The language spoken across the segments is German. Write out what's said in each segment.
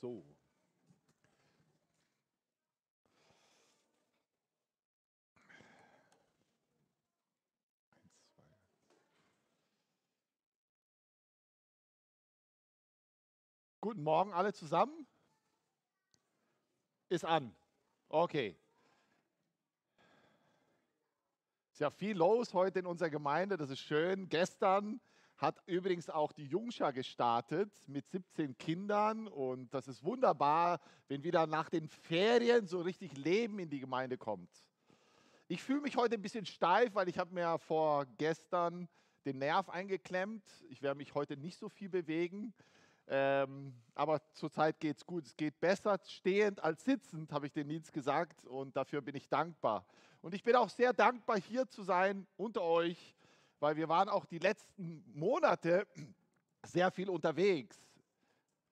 So. Guten Morgen alle zusammen. Ist an. Okay. Ist ja viel los heute in unserer Gemeinde, das ist schön. Gestern hat übrigens auch die Jungschar gestartet mit 17 Kindern und das ist wunderbar, wenn wieder nach den Ferien so richtig Leben in die Gemeinde kommt. Ich fühle mich heute ein bisschen steif, weil ich habe mir vor gestern den Nerv eingeklemmt. Ich werde mich heute nicht so viel bewegen. Ähm, aber zurzeit geht es gut. Es geht besser stehend als sitzend, habe ich den Dienst gesagt. Und dafür bin ich dankbar. Und ich bin auch sehr dankbar, hier zu sein unter euch, weil wir waren auch die letzten Monate sehr viel unterwegs.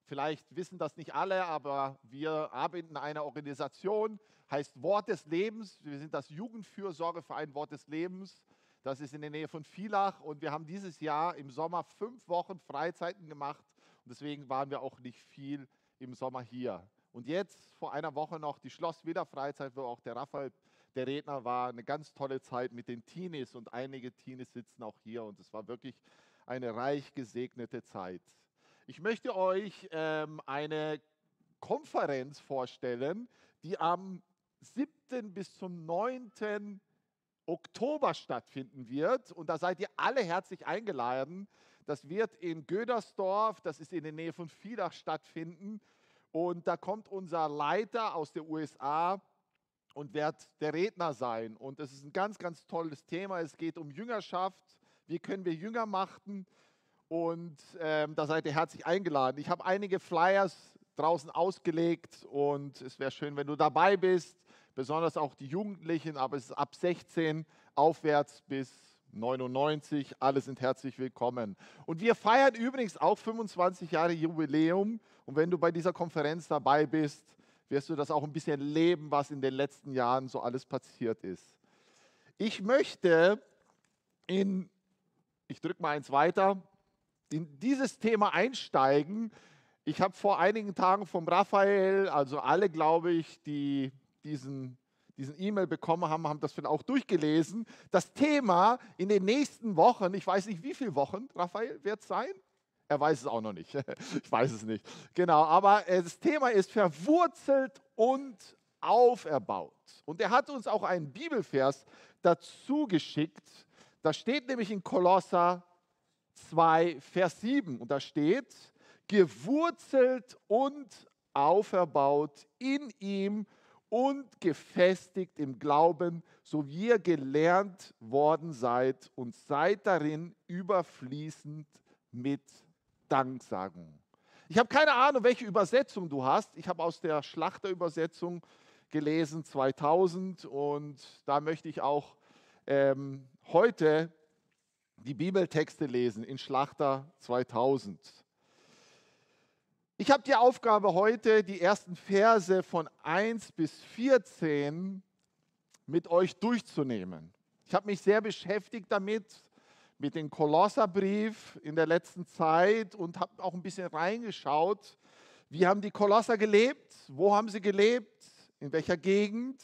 Vielleicht wissen das nicht alle, aber wir arbeiten in einer Organisation, heißt Wort des Lebens. Wir sind das Jugendfürsorgeverein Wort des Lebens. Das ist in der Nähe von Villach und wir haben dieses Jahr im Sommer fünf Wochen Freizeiten gemacht und deswegen waren wir auch nicht viel im Sommer hier. Und jetzt vor einer Woche noch die Schlosswiederfreizeit, wo auch der Raphael der Redner war. Eine ganz tolle Zeit mit den Teenies und einige Teenies sitzen auch hier und es war wirklich eine reich gesegnete Zeit. Ich möchte euch ähm, eine Konferenz vorstellen, die am 7. bis zum 9. Oktober stattfinden wird. Und da seid ihr alle herzlich eingeladen. Das wird in Gödersdorf, das ist in der Nähe von Villach stattfinden. Und da kommt unser Leiter aus der USA, und werde der Redner sein. Und es ist ein ganz, ganz tolles Thema. Es geht um Jüngerschaft. Wie können wir Jünger machen? Und ähm, da seid ihr herzlich eingeladen. Ich habe einige Flyers draußen ausgelegt und es wäre schön, wenn du dabei bist, besonders auch die Jugendlichen, aber es ist ab 16 aufwärts bis 99. Alle sind herzlich willkommen. Und wir feiern übrigens auch 25 Jahre Jubiläum. Und wenn du bei dieser Konferenz dabei bist, wirst du das auch ein bisschen leben, was in den letzten Jahren so alles passiert ist. Ich möchte in, ich drücke mal eins weiter, in dieses Thema einsteigen. Ich habe vor einigen Tagen vom Raphael, also alle, glaube ich, die diesen diesen E-Mail bekommen haben, haben das vielleicht auch durchgelesen. Das Thema in den nächsten Wochen, ich weiß nicht wie viele Wochen, Raphael, wird es sein? Er weiß es auch noch nicht. Ich weiß es nicht. Genau, aber äh, das Thema ist verwurzelt und auferbaut. Und er hat uns auch einen Bibelvers dazu geschickt. Da steht nämlich in Kolosser 2, Vers 7. Und da steht, gewurzelt und auferbaut in ihm und gefestigt im Glauben, so wie ihr gelernt worden seid und seid darin überfließend mit Danksagung. Ich habe keine Ahnung, welche Übersetzung du hast. Ich habe aus der Schlachterübersetzung gelesen, 2000. Und da möchte ich auch ähm, heute die Bibeltexte lesen in Schlachter 2000. Ich habe die Aufgabe heute, die ersten Verse von 1 bis 14 mit euch durchzunehmen. Ich habe mich sehr beschäftigt damit, mit dem Kolosserbrief in der letzten Zeit und habe auch ein bisschen reingeschaut, wie haben die Kolosser gelebt, wo haben sie gelebt, in welcher Gegend.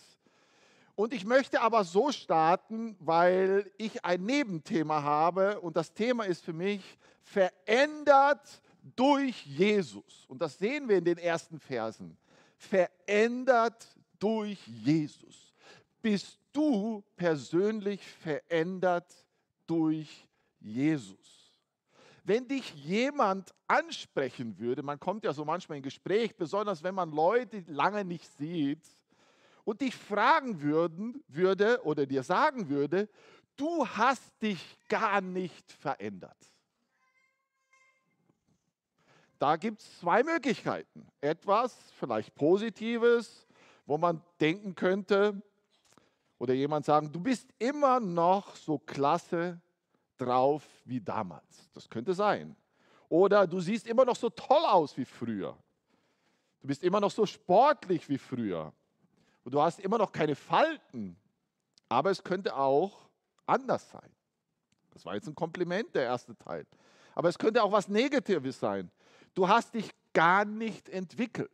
Und ich möchte aber so starten, weil ich ein Nebenthema habe und das Thema ist für mich verändert durch Jesus. Und das sehen wir in den ersten Versen. Verändert durch Jesus. Bist du persönlich verändert durch Jesus. Wenn dich jemand ansprechen würde, man kommt ja so manchmal in Gespräch, besonders wenn man Leute lange nicht sieht, und dich fragen würden, würde oder dir sagen würde, du hast dich gar nicht verändert. Da gibt es zwei Möglichkeiten. Etwas vielleicht Positives, wo man denken könnte, oder jemand sagen, du bist immer noch so klasse drauf wie damals. Das könnte sein. Oder du siehst immer noch so toll aus wie früher. Du bist immer noch so sportlich wie früher. Und du hast immer noch keine Falten. Aber es könnte auch anders sein. Das war jetzt ein Kompliment, der erste Teil. Aber es könnte auch was Negatives sein. Du hast dich gar nicht entwickelt.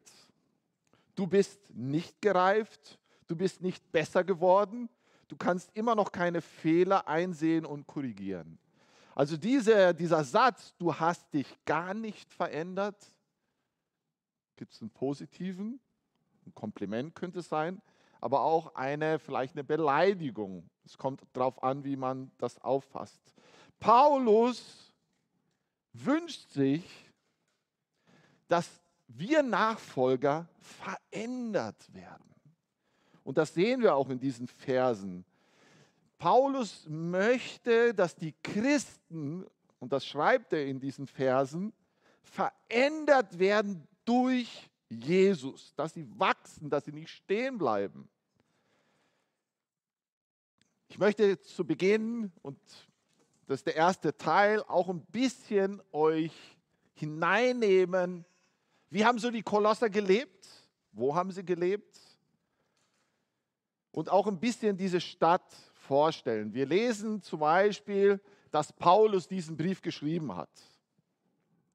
Du bist nicht gereift, du bist nicht besser geworden, du kannst immer noch keine Fehler einsehen und korrigieren. Also diese, dieser Satz, du hast dich gar nicht verändert, gibt es einen positiven, ein Kompliment könnte es sein, aber auch eine, vielleicht eine Beleidigung. Es kommt darauf an, wie man das auffasst. Paulus wünscht sich, dass wir Nachfolger verändert werden. Und das sehen wir auch in diesen Versen. Paulus möchte, dass die Christen, und das schreibt er in diesen Versen, verändert werden durch Jesus, dass sie wachsen, dass sie nicht stehen bleiben. Ich möchte zu Beginn, und das ist der erste Teil, auch ein bisschen euch hineinnehmen. Wie haben so die Kolosser gelebt? Wo haben sie gelebt? Und auch ein bisschen diese Stadt vorstellen. Wir lesen zum Beispiel, dass Paulus diesen Brief geschrieben hat.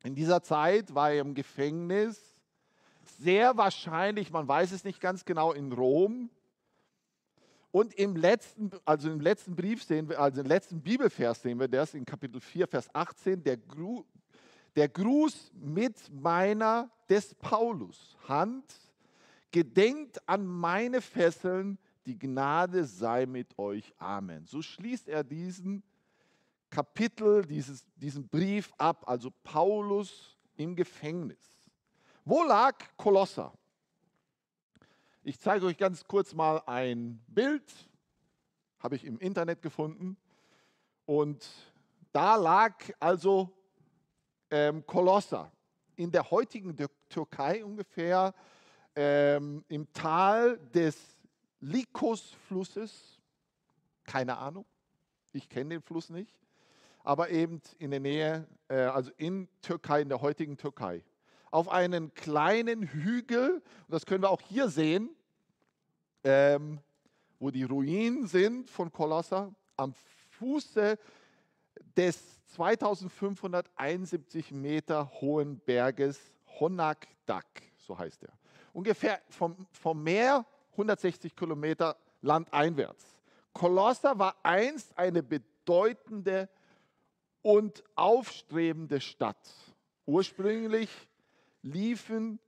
In dieser Zeit war er im Gefängnis, sehr wahrscheinlich, man weiß es nicht ganz genau, in Rom. Und im letzten, also im letzten Brief sehen wir, also im letzten Bibelvers sehen wir das in Kapitel 4, Vers 18, der, Gru, der Gruß mit meiner des Paulus Hand, gedenkt an meine Fesseln, die Gnade sei mit euch. Amen. So schließt er diesen Kapitel, dieses, diesen Brief ab, also Paulus im Gefängnis. Wo lag Kolosser? Ich zeige euch ganz kurz mal ein Bild, habe ich im Internet gefunden. Und da lag also ähm, Kolosser in der heutigen Türkei ungefähr ähm, im Tal des Lykus-Flusses, keine Ahnung, ich kenne den Fluss nicht, aber eben in der Nähe, äh, also in Türkei, in der heutigen Türkei. Auf einen kleinen Hügel, das können wir auch hier sehen, ähm, wo die Ruinen sind von Kolossa, am Fuße des 2571 Meter hohen Berges Honakdak, so heißt er. Ungefähr vom, vom Meer 160 Kilometer landeinwärts. Kolosser war einst eine bedeutende und aufstrebende Stadt. Ursprünglich liefen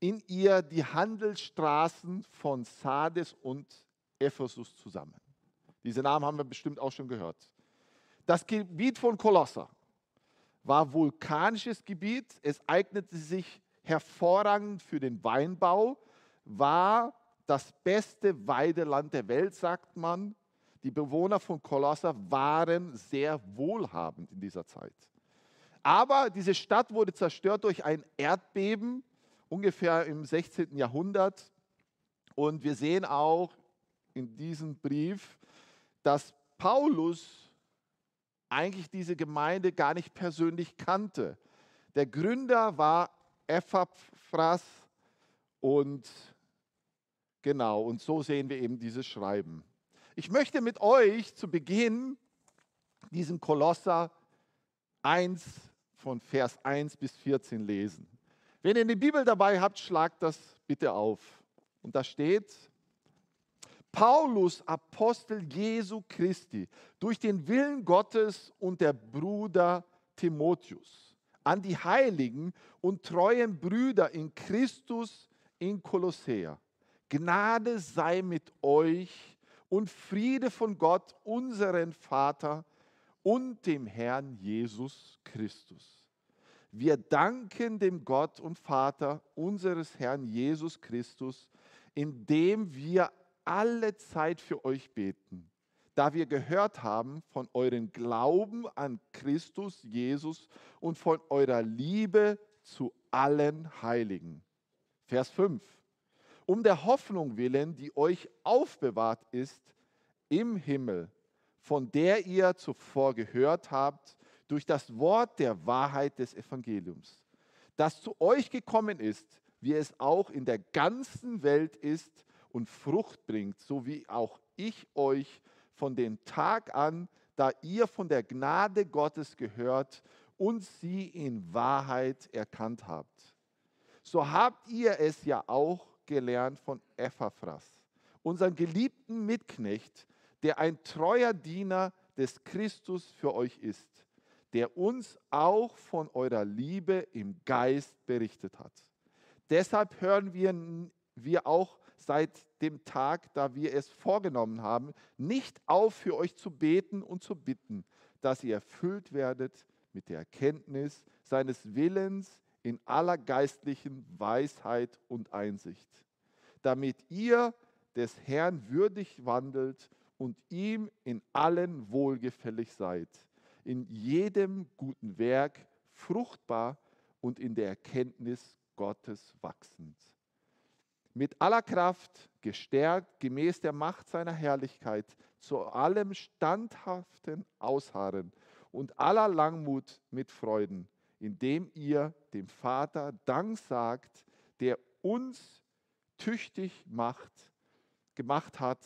in ihr die Handelsstraßen von Sardes und Ephesus zusammen. Diese Namen haben wir bestimmt auch schon gehört. Das Gebiet von Kolosser war vulkanisches Gebiet. Es eignete sich hervorragend für den Weinbau, war das beste Weideland der Welt, sagt man. Die Bewohner von Kolosser waren sehr wohlhabend in dieser Zeit. Aber diese Stadt wurde zerstört durch ein Erdbeben, ungefähr im 16. Jahrhundert. Und wir sehen auch in diesem Brief, dass Paulus eigentlich diese Gemeinde gar nicht persönlich kannte. Der Gründer war Epaphras und Genau, und so sehen wir eben dieses Schreiben. Ich möchte mit euch zu Beginn diesen Kolosser 1 von Vers 1 bis 14 lesen. Wenn ihr die Bibel dabei habt, schlagt das bitte auf. Und da steht, Paulus, Apostel Jesu Christi, durch den Willen Gottes und der Bruder Timotheus, an die Heiligen und treuen Brüder in Christus in Kolossea Gnade sei mit euch und Friede von Gott, unseren Vater und dem Herrn Jesus Christus. Wir danken dem Gott und Vater unseres Herrn Jesus Christus, indem wir alle Zeit für euch beten, da wir gehört haben von eurem Glauben an Christus Jesus und von eurer Liebe zu allen Heiligen. Vers 5 um der Hoffnung willen, die euch aufbewahrt ist im Himmel, von der ihr zuvor gehört habt, durch das Wort der Wahrheit des Evangeliums, das zu euch gekommen ist, wie es auch in der ganzen Welt ist und Frucht bringt, so wie auch ich euch von dem Tag an, da ihr von der Gnade Gottes gehört und sie in Wahrheit erkannt habt. So habt ihr es ja auch gelernt von Epaphras, unseren geliebten Mitknecht, der ein treuer Diener des Christus für euch ist, der uns auch von eurer Liebe im Geist berichtet hat. Deshalb hören wir, wir auch seit dem Tag, da wir es vorgenommen haben, nicht auf für euch zu beten und zu bitten, dass ihr erfüllt werdet mit der Erkenntnis seines Willens in aller geistlichen Weisheit und Einsicht, damit ihr des Herrn würdig wandelt und ihm in allen wohlgefällig seid, in jedem guten Werk fruchtbar und in der Erkenntnis Gottes wachsend. Mit aller Kraft gestärkt gemäß der Macht seiner Herrlichkeit zu allem standhaften Ausharren und aller Langmut mit Freuden, indem ihr dem Vater Dank sagt, der uns tüchtig macht, gemacht hat,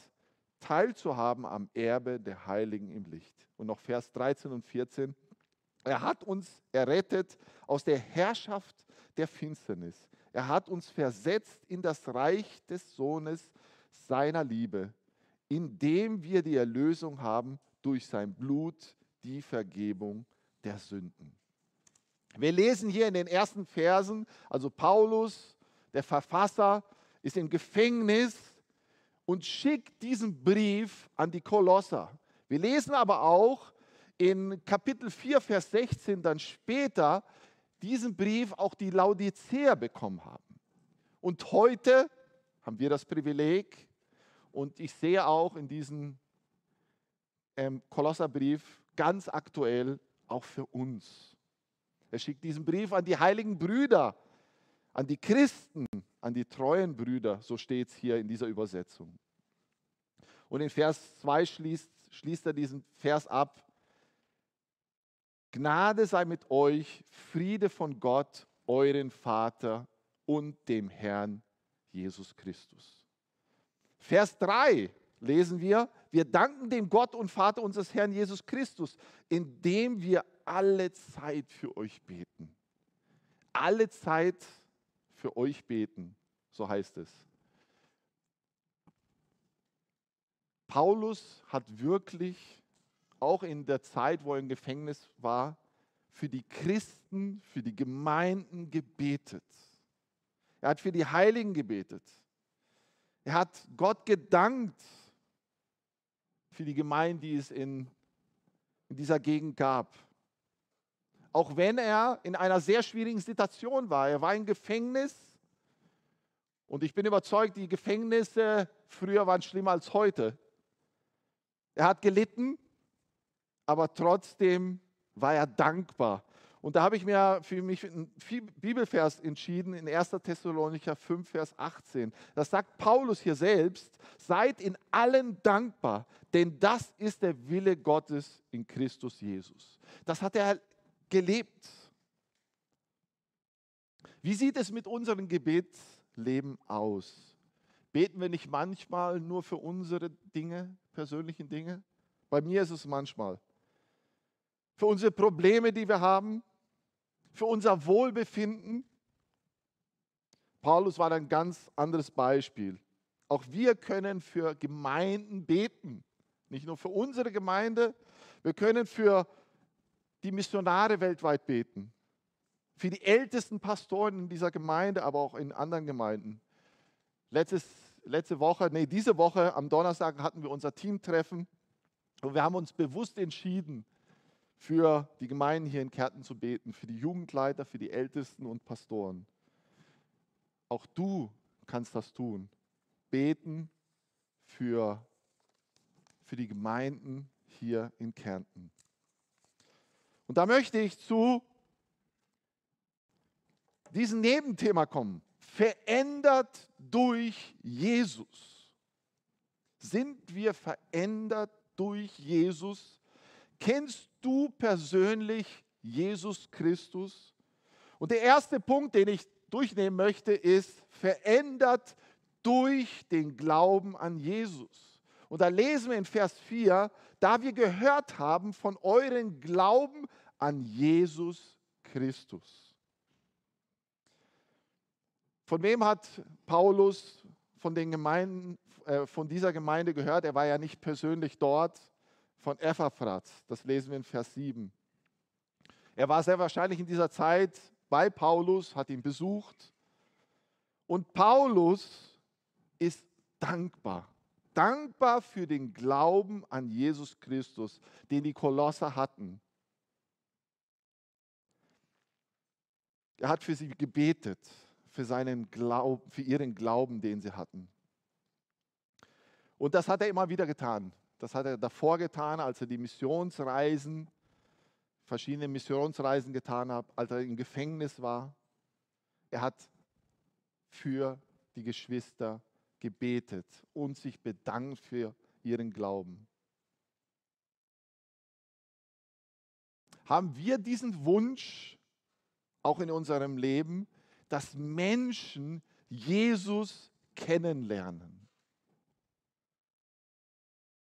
teilzuhaben am Erbe der Heiligen im Licht. Und noch Vers 13 und 14. Er hat uns errettet aus der Herrschaft der Finsternis. Er hat uns versetzt in das Reich des Sohnes seiner Liebe, indem wir die Erlösung haben durch sein Blut, die Vergebung der Sünden. Wir lesen hier in den ersten Versen, also Paulus, der Verfasser, ist im Gefängnis und schickt diesen Brief an die Kolosser. Wir lesen aber auch in Kapitel 4, Vers 16 dann später diesen Brief auch die Laodicea bekommen haben. Und heute haben wir das Privileg und ich sehe auch in diesem ähm, Kolosserbrief ganz aktuell auch für uns. Er schickt diesen Brief an die heiligen Brüder, an die Christen, an die treuen Brüder, so steht es hier in dieser Übersetzung. Und in Vers 2 schließt, schließt er diesen Vers ab. Gnade sei mit euch, Friede von Gott, euren Vater und dem Herrn Jesus Christus. Vers 3 lesen wir, wir danken dem Gott und Vater unseres Herrn Jesus Christus, indem wir alle Zeit für euch beten. Alle Zeit für euch beten, so heißt es. Paulus hat wirklich auch in der Zeit, wo er im Gefängnis war, für die Christen, für die Gemeinden gebetet. Er hat für die Heiligen gebetet. Er hat Gott gedankt für die Gemeinde, die es in, in dieser Gegend gab. Auch wenn er in einer sehr schwierigen Situation war. Er war im Gefängnis. Und ich bin überzeugt, die Gefängnisse früher waren schlimmer als heute. Er hat gelitten, aber trotzdem war er dankbar. Und da habe ich mir für mich einen Bibelvers entschieden in 1. Thessalonicher 5, Vers 18. Das sagt Paulus hier selbst, seid in allen dankbar, denn das ist der Wille Gottes in Christus Jesus. Das hat er gelebt. Wie sieht es mit unserem Gebetsleben aus? Beten wir nicht manchmal nur für unsere Dinge, persönlichen Dinge? Bei mir ist es manchmal. Für unsere Probleme, die wir haben, für unser Wohlbefinden. Paulus war ein ganz anderes Beispiel. Auch wir können für Gemeinden beten. Nicht nur für unsere Gemeinde, wir können für die Missionare weltweit beten. Für die ältesten Pastoren in dieser Gemeinde, aber auch in anderen Gemeinden. Letztes, letzte Woche, nee, diese Woche am Donnerstag hatten wir unser Teamtreffen und wir haben uns bewusst entschieden, für die Gemeinden hier in Kärnten zu beten, für die Jugendleiter, für die Ältesten und Pastoren. Auch du kannst das tun. Beten für, für die Gemeinden hier in Kärnten. Und da möchte ich zu diesem Nebenthema kommen. Verändert durch Jesus. Sind wir verändert durch Jesus? Kennst du persönlich Jesus Christus? Und der erste Punkt, den ich durchnehmen möchte, ist verändert durch den Glauben an Jesus. Und da lesen wir in Vers 4, da wir gehört haben von euren Glauben an Jesus Christus. Von wem hat Paulus von, den Gemeinden, äh, von dieser Gemeinde gehört? Er war ja nicht persönlich dort. Von Epaphras, das lesen wir in Vers 7. Er war sehr wahrscheinlich in dieser Zeit bei Paulus, hat ihn besucht. Und Paulus ist dankbar. Dankbar für den Glauben an Jesus Christus, den die Kolosser hatten. Er hat für sie gebetet, für, seinen Glauben, für ihren Glauben, den sie hatten. Und das hat er immer wieder getan. Das hat er davor getan, als er die Missionsreisen, verschiedene Missionsreisen getan hat, als er im Gefängnis war. Er hat für die Geschwister gebetet und sich bedankt für ihren Glauben. Haben wir diesen Wunsch auch in unserem Leben, dass Menschen Jesus kennenlernen?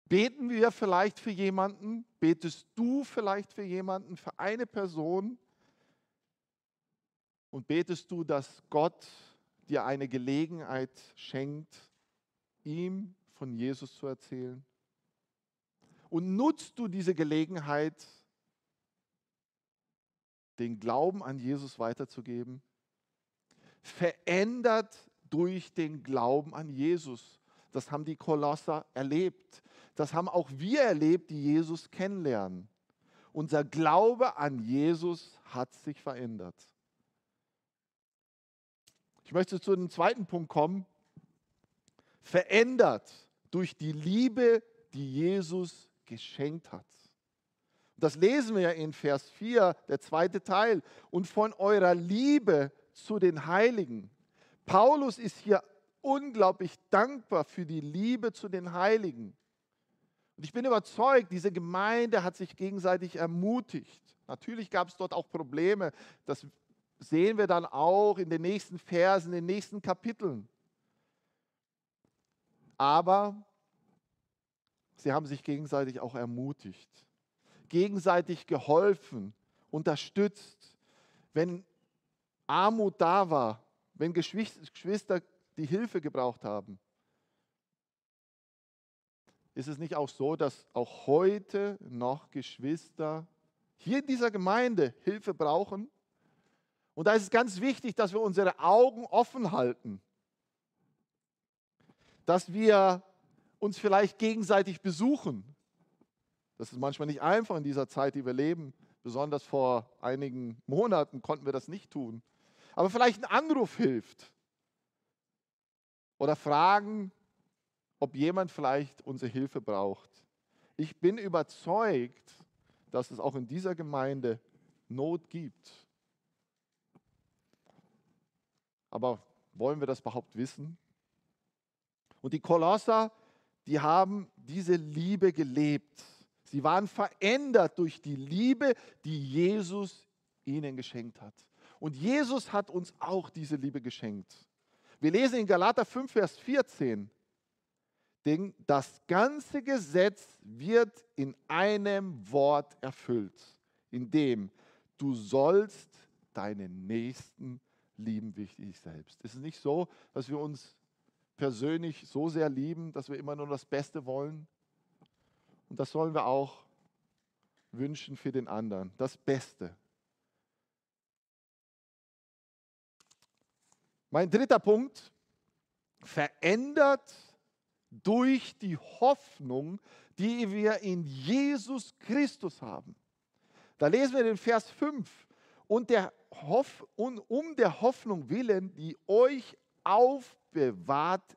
Beten wir vielleicht für jemanden? Betest du vielleicht für jemanden, für eine Person? Und betest du, dass Gott dir eine Gelegenheit schenkt, ihm von Jesus zu erzählen? Und nutzt du diese Gelegenheit, den Glauben an Jesus weiterzugeben? Verändert durch den Glauben an Jesus. Das haben die Kolosser erlebt. Das haben auch wir erlebt, die Jesus kennenlernen. Unser Glaube an Jesus hat sich verändert. Ich möchte zu dem zweiten Punkt kommen. Verändert durch die Liebe, die Jesus geschenkt hat. Das lesen wir ja in Vers 4, der zweite Teil. Und von eurer Liebe zu den Heiligen. Paulus ist hier unglaublich dankbar für die Liebe zu den Heiligen. Und ich bin überzeugt, diese Gemeinde hat sich gegenseitig ermutigt. Natürlich gab es dort auch Probleme. Das sehen wir dann auch in den nächsten Versen, in den nächsten Kapiteln. Aber sie haben sich gegenseitig auch ermutigt, gegenseitig geholfen, unterstützt. Wenn Armut da war, wenn Geschwister die Hilfe gebraucht haben, ist es nicht auch so, dass auch heute noch Geschwister hier in dieser Gemeinde Hilfe brauchen? Und da ist es ganz wichtig, dass wir unsere Augen offen halten, dass wir uns vielleicht gegenseitig besuchen. Das ist manchmal nicht einfach in dieser Zeit, die wir leben. Besonders vor einigen Monaten konnten wir das nicht tun. Aber vielleicht ein Anruf hilft. Oder fragen, ob jemand vielleicht unsere Hilfe braucht. Ich bin überzeugt, dass es auch in dieser Gemeinde Not gibt. Aber wollen wir das überhaupt wissen? Und die Kolosser, die haben diese Liebe gelebt. Sie waren verändert durch die Liebe, die Jesus ihnen geschenkt hat. Und Jesus hat uns auch diese Liebe geschenkt. Wir lesen in Galater 5, Vers 14, denn das ganze Gesetz wird in einem Wort erfüllt, in dem du sollst deinen Nächsten lieben wie dich selbst. Es ist nicht so, dass wir uns persönlich so sehr lieben, dass wir immer nur das Beste wollen. Und das sollen wir auch wünschen für den anderen, das Beste. Mein dritter Punkt, verändert durch die Hoffnung, die wir in Jesus Christus haben. Da lesen wir den Vers 5. Und der Hoff, und um der Hoffnung willen, die euch aufbewahrt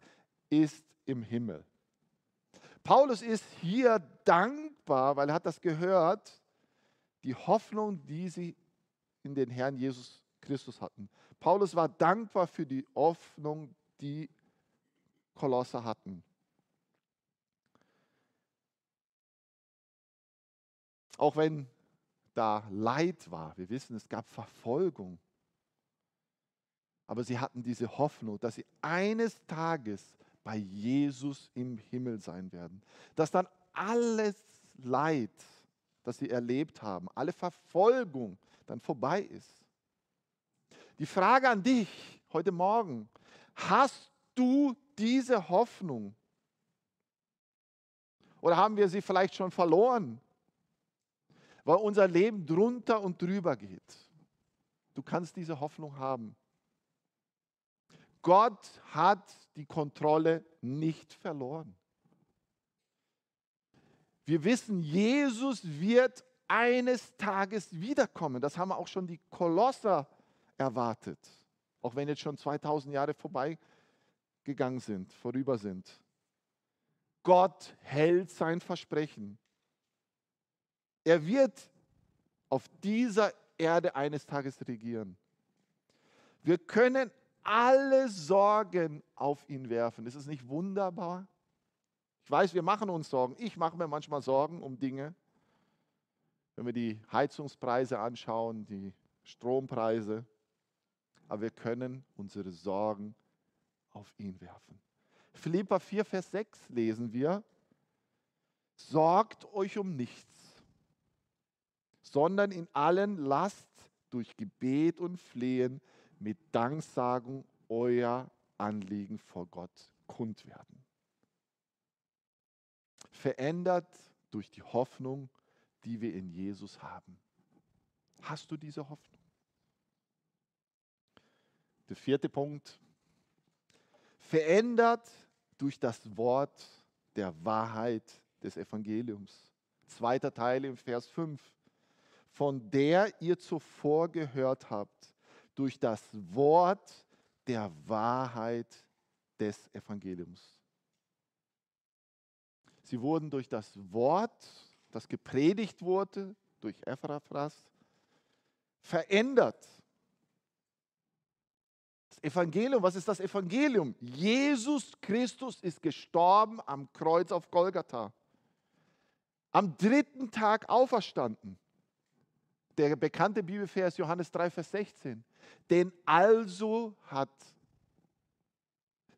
ist im Himmel. Paulus ist hier dankbar, weil er hat das gehört, die Hoffnung, die sie in den Herrn Jesus Christus hatten. Paulus war dankbar für die Hoffnung, die Kolosser hatten. Auch wenn da Leid war. Wir wissen, es gab Verfolgung. Aber sie hatten diese Hoffnung, dass sie eines Tages bei Jesus im Himmel sein werden. Dass dann alles Leid das sie erlebt haben, alle Verfolgung dann vorbei ist. Die Frage an dich heute Morgen, hast du diese Hoffnung? Oder haben wir sie vielleicht schon verloren, weil unser Leben drunter und drüber geht? Du kannst diese Hoffnung haben. Gott hat die Kontrolle nicht verloren. Wir wissen, Jesus wird eines Tages wiederkommen. Das haben auch schon die Kolosser erwartet. Auch wenn jetzt schon 2000 Jahre vorbeigegangen sind, vorüber sind. Gott hält sein Versprechen. Er wird auf dieser Erde eines Tages regieren. Wir können alle Sorgen auf ihn werfen. Ist es nicht wunderbar? Ich weiß, wir machen uns Sorgen. Ich mache mir manchmal Sorgen um Dinge. Wenn wir die Heizungspreise anschauen, die Strompreise. Aber wir können unsere Sorgen auf ihn werfen. Philippa 4, Vers 6 lesen wir, sorgt euch um nichts, sondern in allen lasst durch Gebet und Flehen mit Danksagung euer Anliegen vor Gott kund werden. Verändert durch die Hoffnung, die wir in Jesus haben. Hast du diese Hoffnung? Der vierte Punkt. Verändert durch das Wort der Wahrheit des Evangeliums. Zweiter Teil im Vers 5. Von der ihr zuvor gehört habt, durch das Wort der Wahrheit des Evangeliums. Sie wurden durch das Wort, das gepredigt wurde, durch Ephraphras, verändert. Das Evangelium, was ist das Evangelium? Jesus Christus ist gestorben am Kreuz auf Golgatha. Am dritten Tag auferstanden. Der bekannte Bibelvers Johannes 3, Vers 16. Denn also hat,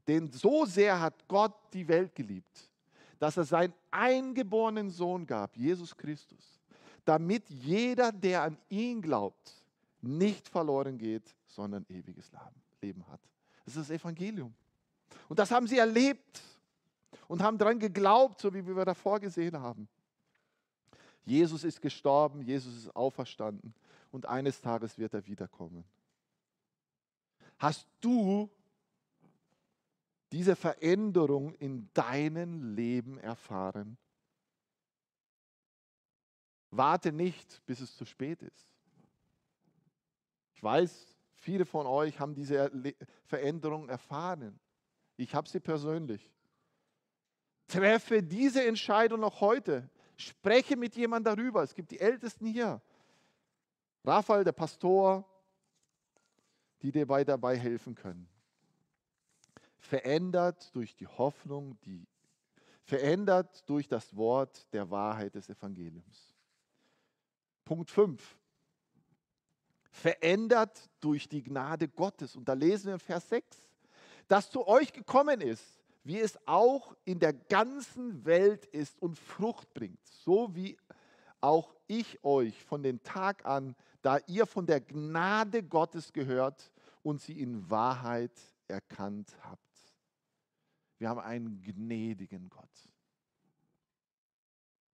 denn so sehr hat Gott die Welt geliebt, dass er seinen eingeborenen Sohn gab, Jesus Christus, damit jeder, der an ihn glaubt, nicht verloren geht, sondern ewiges Leben hat. Das ist das Evangelium. Und das haben sie erlebt und haben daran geglaubt, so wie wir davor gesehen haben. Jesus ist gestorben, Jesus ist auferstanden und eines Tages wird er wiederkommen. Hast du diese Veränderung in deinem Leben erfahren? Warte nicht, bis es zu spät ist. Ich weiß, viele von euch haben diese Veränderung erfahren. Ich habe sie persönlich. Treffe diese Entscheidung noch heute. Spreche mit jemandem darüber. Es gibt die Ältesten hier. Raphael, der Pastor, die dir dabei helfen können. Verändert durch die Hoffnung, die verändert durch das Wort der Wahrheit des Evangeliums. Punkt 5. Verändert durch die Gnade Gottes. Und da lesen wir im Vers 6, dass zu euch gekommen ist, wie es auch in der ganzen Welt ist und Frucht bringt, so wie auch ich euch von dem Tag an, da ihr von der Gnade Gottes gehört und sie in Wahrheit erkannt habt. Wir haben einen gnädigen Gott,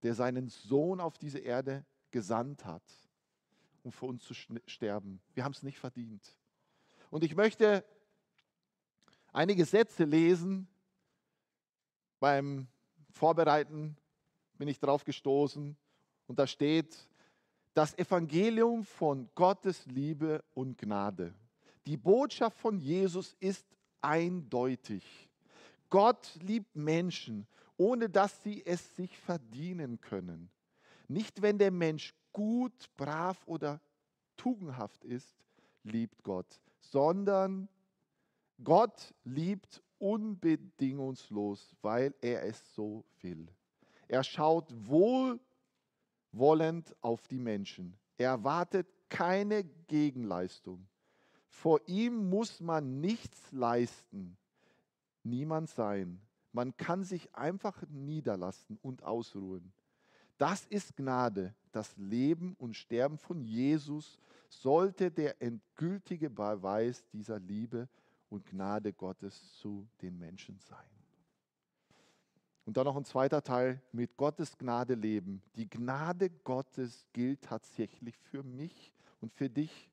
der seinen Sohn auf diese Erde gesandt hat, um für uns zu sterben. Wir haben es nicht verdient. Und ich möchte einige Sätze lesen. Beim Vorbereiten bin ich drauf gestoßen und da steht, das Evangelium von Gottes Liebe und Gnade. Die Botschaft von Jesus ist eindeutig. Gott liebt Menschen, ohne dass sie es sich verdienen können. Nicht wenn der Mensch gut, brav oder tugendhaft ist, liebt Gott, sondern Gott liebt unbedingungslos, weil er es so will. Er schaut wohlwollend auf die Menschen. Er erwartet keine Gegenleistung. Vor ihm muss man nichts leisten, niemand sein. Man kann sich einfach niederlassen und ausruhen. Das ist Gnade. Das Leben und Sterben von Jesus sollte der endgültige Beweis dieser Liebe und Gnade Gottes zu den Menschen sein. Und dann noch ein zweiter Teil, mit Gottes Gnade leben. Die Gnade Gottes gilt tatsächlich für mich und für dich.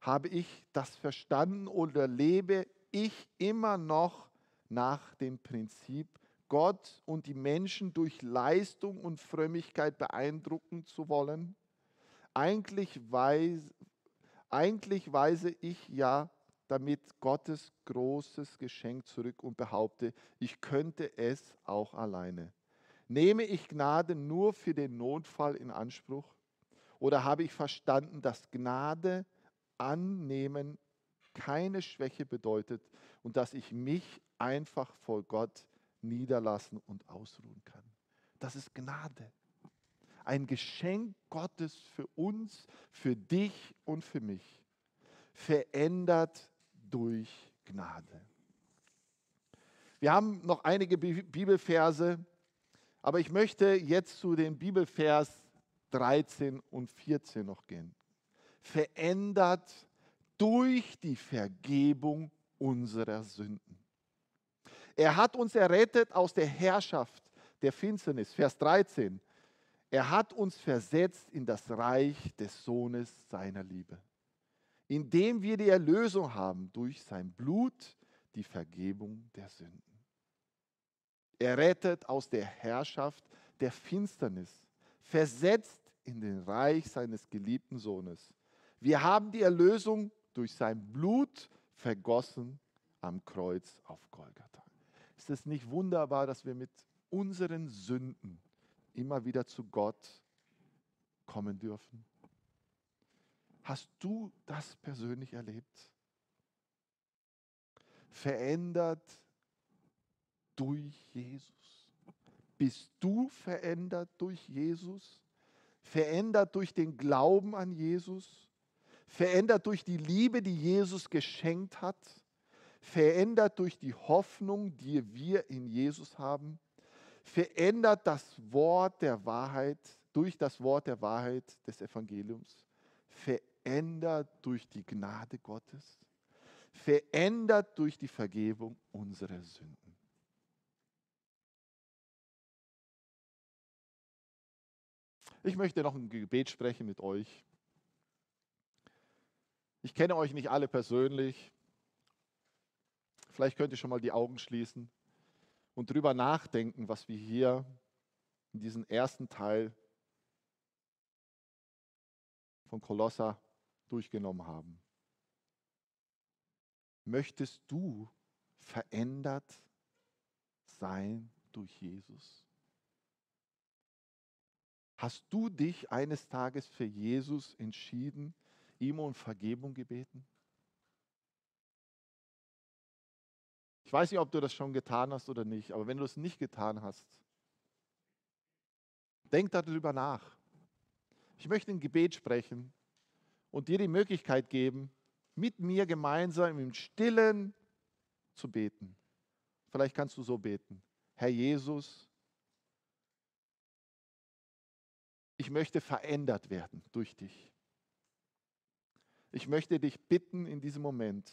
Habe ich das verstanden oder lebe ich immer noch nach dem Prinzip, Gott und die Menschen durch Leistung und Frömmigkeit beeindrucken zu wollen? Eigentlich, weiß, eigentlich weise ich ja damit Gottes großes Geschenk zurück und behaupte, ich könnte es auch alleine. Nehme ich Gnade nur für den Notfall in Anspruch? Oder habe ich verstanden, dass Gnade annehmen keine Schwäche bedeutet und dass ich mich einfach vor Gott niederlassen und ausruhen kann? Das ist Gnade. Ein Geschenk Gottes für uns, für dich und für mich. Verändert durch Gnade. Wir haben noch einige Bibelverse, aber ich möchte jetzt zu den Bibelvers 13 und 14 noch gehen. Verändert durch die Vergebung unserer Sünden. Er hat uns errettet aus der Herrschaft der Finsternis. Vers 13. Er hat uns versetzt in das Reich des Sohnes seiner Liebe indem wir die Erlösung haben durch sein Blut, die Vergebung der Sünden. Er rettet aus der Herrschaft der Finsternis, versetzt in den Reich seines geliebten Sohnes. Wir haben die Erlösung durch sein Blut vergossen am Kreuz auf Golgatha. Ist es nicht wunderbar, dass wir mit unseren Sünden immer wieder zu Gott kommen dürfen? Hast du das persönlich erlebt? Verändert durch Jesus. Bist du verändert durch Jesus? Verändert durch den Glauben an Jesus? Verändert durch die Liebe, die Jesus geschenkt hat? Verändert durch die Hoffnung, die wir in Jesus haben? Verändert das Wort der Wahrheit, durch das Wort der Wahrheit des Evangeliums? Verändert verändert durch die Gnade Gottes, verändert durch die Vergebung unserer Sünden. Ich möchte noch ein Gebet sprechen mit euch. Ich kenne euch nicht alle persönlich. Vielleicht könnt ihr schon mal die Augen schließen und drüber nachdenken, was wir hier in diesem ersten Teil von Kolosser durchgenommen haben. Möchtest du verändert sein durch Jesus? Hast du dich eines Tages für Jesus entschieden, ihm um Vergebung gebeten? Ich weiß nicht, ob du das schon getan hast oder nicht, aber wenn du es nicht getan hast, denk darüber nach. Ich möchte ein Gebet sprechen und dir die Möglichkeit geben, mit mir gemeinsam im Stillen zu beten. Vielleicht kannst du so beten. Herr Jesus, ich möchte verändert werden durch dich. Ich möchte dich bitten in diesem Moment,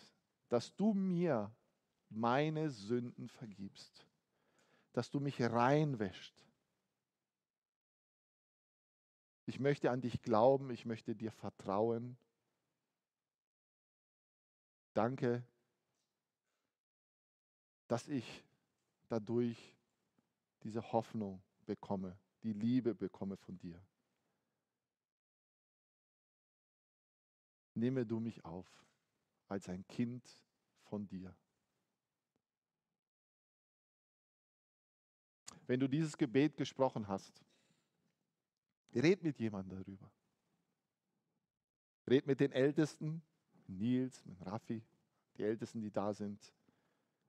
dass du mir meine Sünden vergibst, dass du mich reinwäscht, ich möchte an dich glauben, ich möchte dir vertrauen. Danke, dass ich dadurch diese Hoffnung bekomme, die Liebe bekomme von dir. Nehme du mich auf als ein Kind von dir. Wenn du dieses Gebet gesprochen hast, Red mit jemandem darüber. Red mit den Ältesten, Nils, mit Raffi, die Ältesten, die da sind.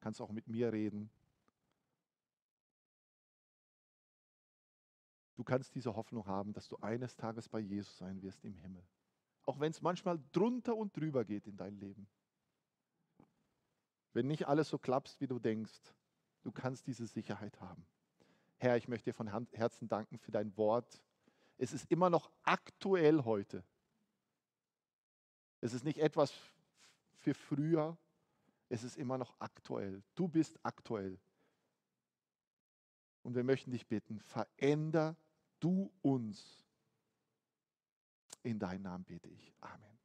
Kannst auch mit mir reden. Du kannst diese Hoffnung haben, dass du eines Tages bei Jesus sein wirst im Himmel. Auch wenn es manchmal drunter und drüber geht in dein Leben. Wenn nicht alles so klappt, wie du denkst, du kannst diese Sicherheit haben. Herr, ich möchte dir von Herzen danken für dein Wort. Es ist immer noch aktuell heute. Es ist nicht etwas für früher, es ist immer noch aktuell. Du bist aktuell. Und wir möchten dich bitten, veränder du uns. In deinen Namen bete ich. Amen.